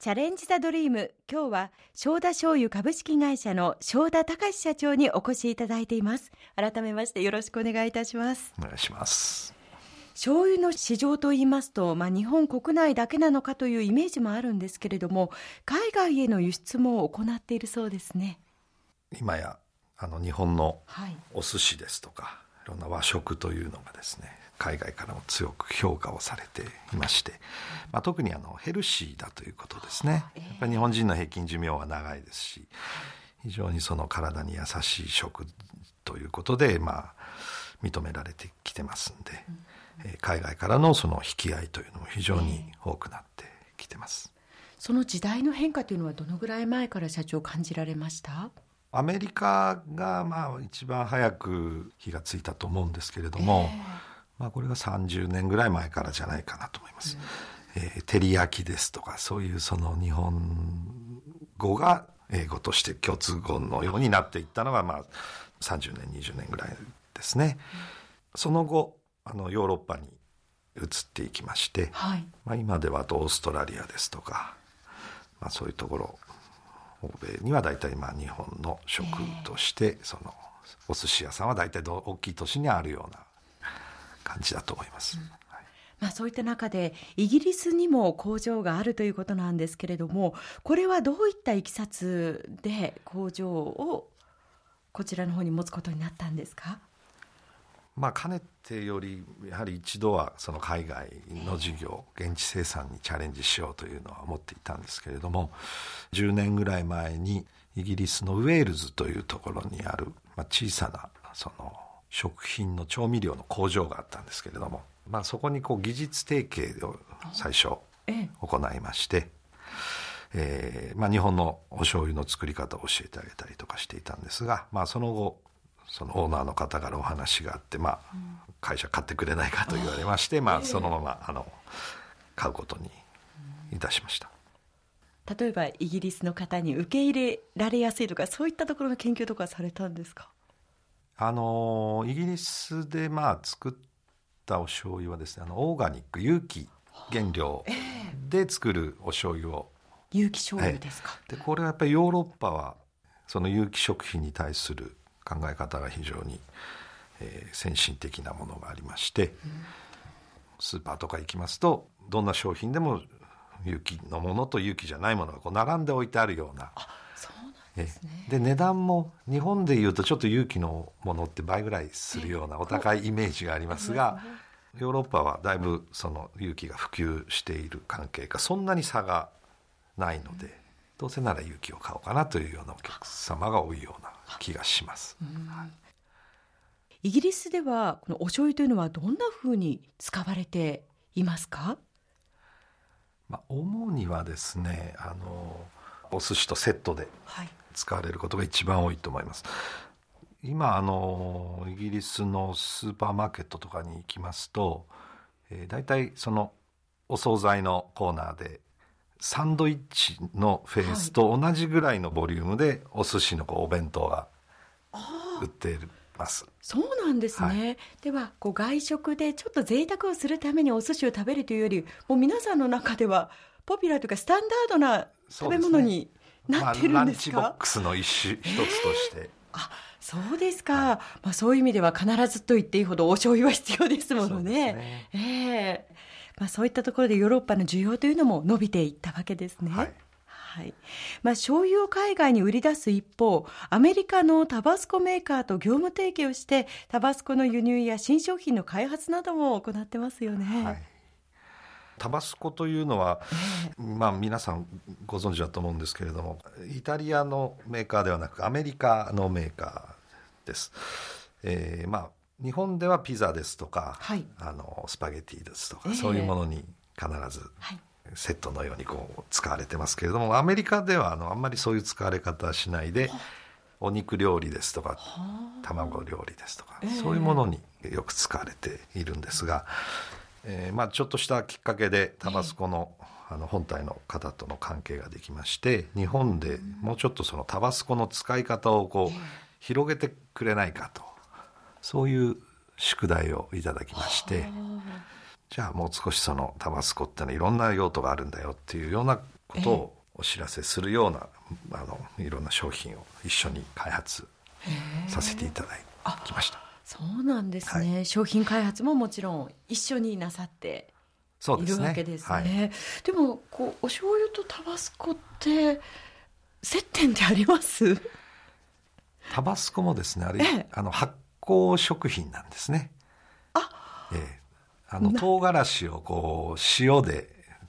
チャレンジ・ザ・ドリーム。今日は正田醤油株式会社の正田隆社長にお越しいただいています。改めましてよろしくお願いいたします。お願いします。醤油の市場といいますと、まあ、日本国内だけなのかというイメージもあるんですけれども海外への輸出も行っているそうですね。今やあの日本のお寿司ですとか、はい、いろんな和食というのがですね海外からも強く評価をされていまして、まあ、特にあのヘルシーだということですね、やっぱり日本人の平均寿命は長いですし非常にその体に優しい食ということで、まあ、認められてきてますんで、え海外からのその引き合いというのも非常に多くなってきてます。その時代の変化というのはどのぐらい前から社長感じられました？アメリカがまあ一番早く火がついたと思うんですけれども、えーまあ、これが30年ぐらい前からじゃないかなと思います。うん、えー、照り焼きですとか、そういうその日本語が英語として共通語のようになっていったのが、まあ、30年、20年ぐらいですね。うん、その後、あの、ヨーロッパに移っていきまして、はい、まあ、今ではオーストラリアですとか、まあ、そういうところ、欧米には大体まあ日本の食として、その、お寿司屋さんは大体大きい都市にあるような感じだと思います。うん。まあ、そういった中でイギリスにも工場があるということなんですけれどもこれはどういったいきさつで工場をこちらの方に持つことになったんですか？まあ、かねてよりやはり一度はその海外の事業現地生産にチャレンジしようというのは思っていたんですけれども10年ぐらい前にイギリスのウェールズというところにある、まあ、小さなその食品の調味料の工場があったんですけれども、まあ、そこにこう技術提携を最初行いまして、ええー、まあ、日本のお醤油の作り方を教えてあげたりとかしていたんですが、まあ、その後そのオーナーの方からお話があって、まあ、会社買ってくれないかと言われまして、まあ、そのままあの買うことにいたしました。例えばイギリスの方に受け入れられやすいとかそういったところの研究とかされたんですか？あのイギリスでまあ作ったお醤油はですねあのオーガニック有機原料で作るお醤油を、有機醤油ですか、でこれはやっぱりヨーロッパはその有機食品に対する考え方が非常に、えー、先進的なものがありまして、うん、スーパーとか行きますとどんな商品でも有機のものと有機じゃないものがこう並んで置いてあるような。で値段も日本でいうとちょっと勇気のものって倍ぐらいするようなお高いイメージがありますがヨーロッパはだいぶその勇気が普及している関係かそんなに差がないのでどうせなら勇気を買おうかなというようなお客様が多いような気がします。イギリスではこのお醤油というのはどんなふうに使われていますか？まあ、主にはですねあのお寿司とセットで使われることが一番多いと思います。今あのイギリスのスーパーマーケットとかに行きますと、えー、大体そのお惣菜のコーナーでサンドイッチのフェースと同じぐらいのボリュームでお寿司のこうお弁当が売っています。そうなんですね。はい、ではこう外食でちょっと贅沢をするためにお寿司を食べるというより、もう皆さんの中ではポピュラーというかスタンダードな食べ物になってるんですか、まあ、ランチボックスの一種、一つとして。あそうですか、はい、まあ、そういう意味では必ずと言っていいほどお醤油は必要ですものね。ね。ええ。ー、まあ、そういったところでヨーロッパの需要というのも伸びていったわけですね。はいはい。まあ、醤油を海外に売り出す一方、アメリカのタバスコメーカーと業務提携をして、タバスコの輸入や新商品の開発なども行ってますよね。はいタバスコというのは、まあ皆さんご存知だと思うんですけれども、イタリアのメーカーではなくアメリカのメーカーです。えー、まあ日本ではピザですとか、はい、あのスパゲティですとか、えー、そういうものに必ず、セットのようにこう使われてますけれどもアメリカではあのあんまりそういう使われ方はしないでお肉料理ですとか卵料理ですとか、そういうものによく使われているんですが、えー、まあちょっとしたきっかけでタバスコの,、あの本体の方との関係ができまして日本でもうちょっとそのタバスコの使い方をこう広げてくれないかとそういう宿題をいただきましてじゃあもう少しそのタバスコってのはいろんな用途があるんだよっていうようなことをお知らせするような、あのいろんな商品を一緒に開発させていただきました。そうなんですね、はい、商品開発ももちろん一緒になさっているわけですね。で、ねはい、でもこうお醤油とタバスコって接点ってあります？タバスコもですねあれ、ええ、あの発酵食品なんですね。あ、ええ、あの唐辛子をこう塩で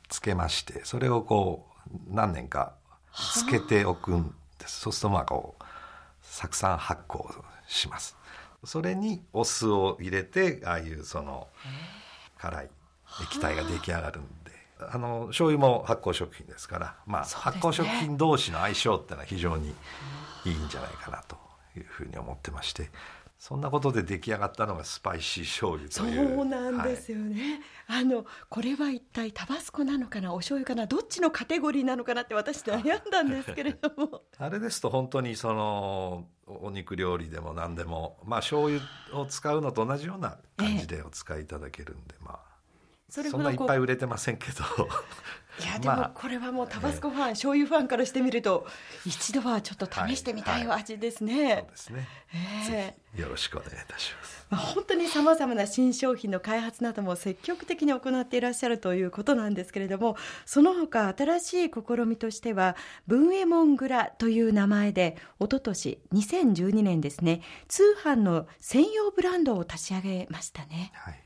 つけましてそれをこう何年かつけておくんです。そうするとまあこう酢酸発酵します。それにお酢を入れてああいうその辛い液体が出来上がるんであの醤油も発酵食品ですから、まあ、発酵食品同士の相性っていうのは非常にいいんじゃないかなというふうに思ってましてそんなことで出来上がったのがスパイシー醤油という。そうなんですよね、はい、あのこれは一体タバスコなのかなお醤油かなどっちのカテゴリーなのかなって私悩んだんですけれども。あれですと本当にそのお肉料理でも何でもまあ醤油を使うのと同じような感じでお使いいただけるんで、ええ、まあそんないっぱい売れてませんけどいやでもこれはもうタバスコファン、まあ、醤油ファンからしてみると一度はちょっと試してみたい味ですね、はいはい、そうですね、えー、よろしくお願いいたします、まあ、本当にさまざまな新商品の開発なども積極的に行っていらっしゃるということなんですけれどもその他新しい試みとしては文右衛門蔵という名前で一昨年2012年ですね通販の専用ブランドを立ち上げましたね。はい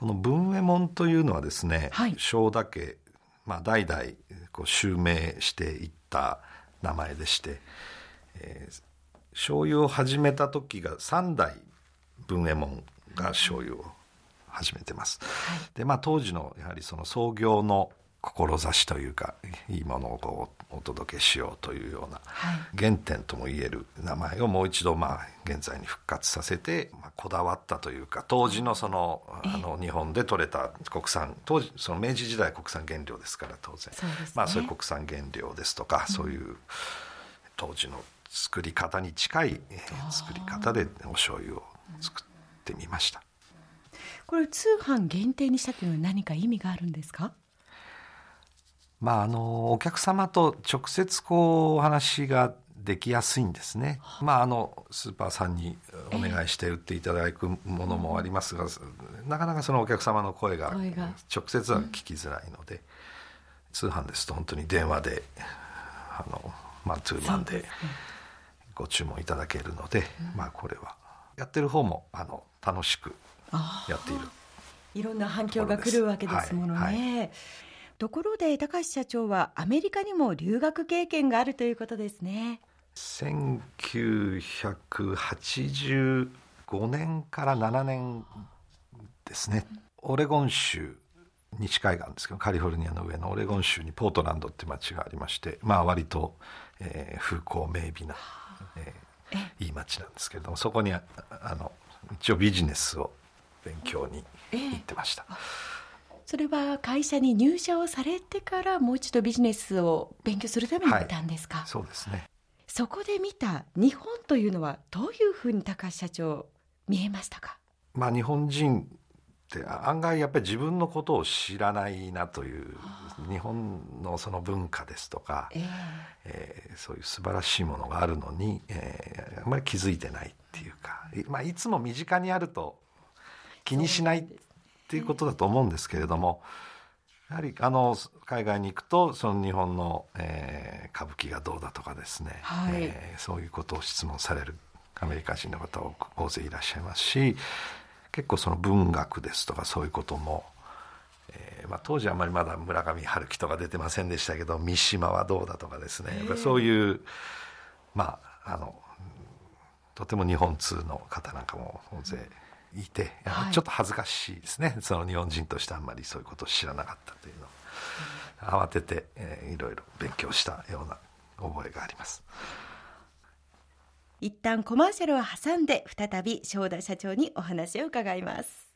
この文右衛門というのはですね、はい、正田家、まあ、代々こう襲名していった名前でして、えー、醤油を始めた時が3代文右衛門が醤油を始めてます。はい、でまあ当時のやはりその創業の志というかいいものをこうお届けしようというような原点ともいえる名前をもう一度まあ現在に復活させて、まあ、こだわったというか当時のそのあの日本で取れた国産当時その明治時代国産原料ですから当然。そう、ね,、まあ、そういう国産原料ですとか、そういう当時の作り方に近い作り方でお醤油を作ってみました。これ通販限定にしたというのは何か意味があるんですか？まあ、あのお客様と直接こうお話ができやすいんですね、まあ、あのスーパーさんにお願いして売っていただくものもありますが、なかなかそのお客様の声が直接は聞きづらいので、うん、通販ですと本当に電話であのマンツーマンでご注文いただけるので、まあ、これは。やってる方もあの楽しくやっているいろんな反響が来るわけですものね。はいはいところで高橋社長はアメリカにも留学経験があるということですね。1985年から7年ですね。オレゴン州西海岸ですけどカリフォルニアの上のオレゴン州にポートランドって町がありましてまあ割と、えー、風光明媚な、えー、いい町なんですけれどもそこにあの一応ビジネスを勉強に行ってました。えーそれは会社に入社をされてからもう一度ビジネスを勉強するために行ったんですか、はい、そうですね。そこで見た日本というのはどういうふうに高橋社長見えましたか？まあ日本人って案外やっぱり自分のことを知らないなという日本のその文化ですとか、えー、えー、そういう素晴らしいものがあるのに、えー、あんまり気づいてないっていうか、まあ、いつも身近にあると気にしないっていうことだと思うんですけれどもやはりあの海外に行くとその日本の、えー、歌舞伎がどうだとかですね、はい、えー、そういうことを質問されるアメリカ人の方は大勢いらっしゃいますし結構その文学ですとかそういうことも、えーまあ、当時はあまりまだ村上春樹とか出てませんでしたけど三島はどうだとかですねそういうまああのとても日本通の方なんかも大勢いて、はい、ちょっと恥ずかしいですね。その日本人としてあんまりそういうことを知らなかったというの。を、慌てて、えー、いろいろ勉強したような覚えがあります。一旦コマーシャルを挟んで再び正田社長にお話を伺います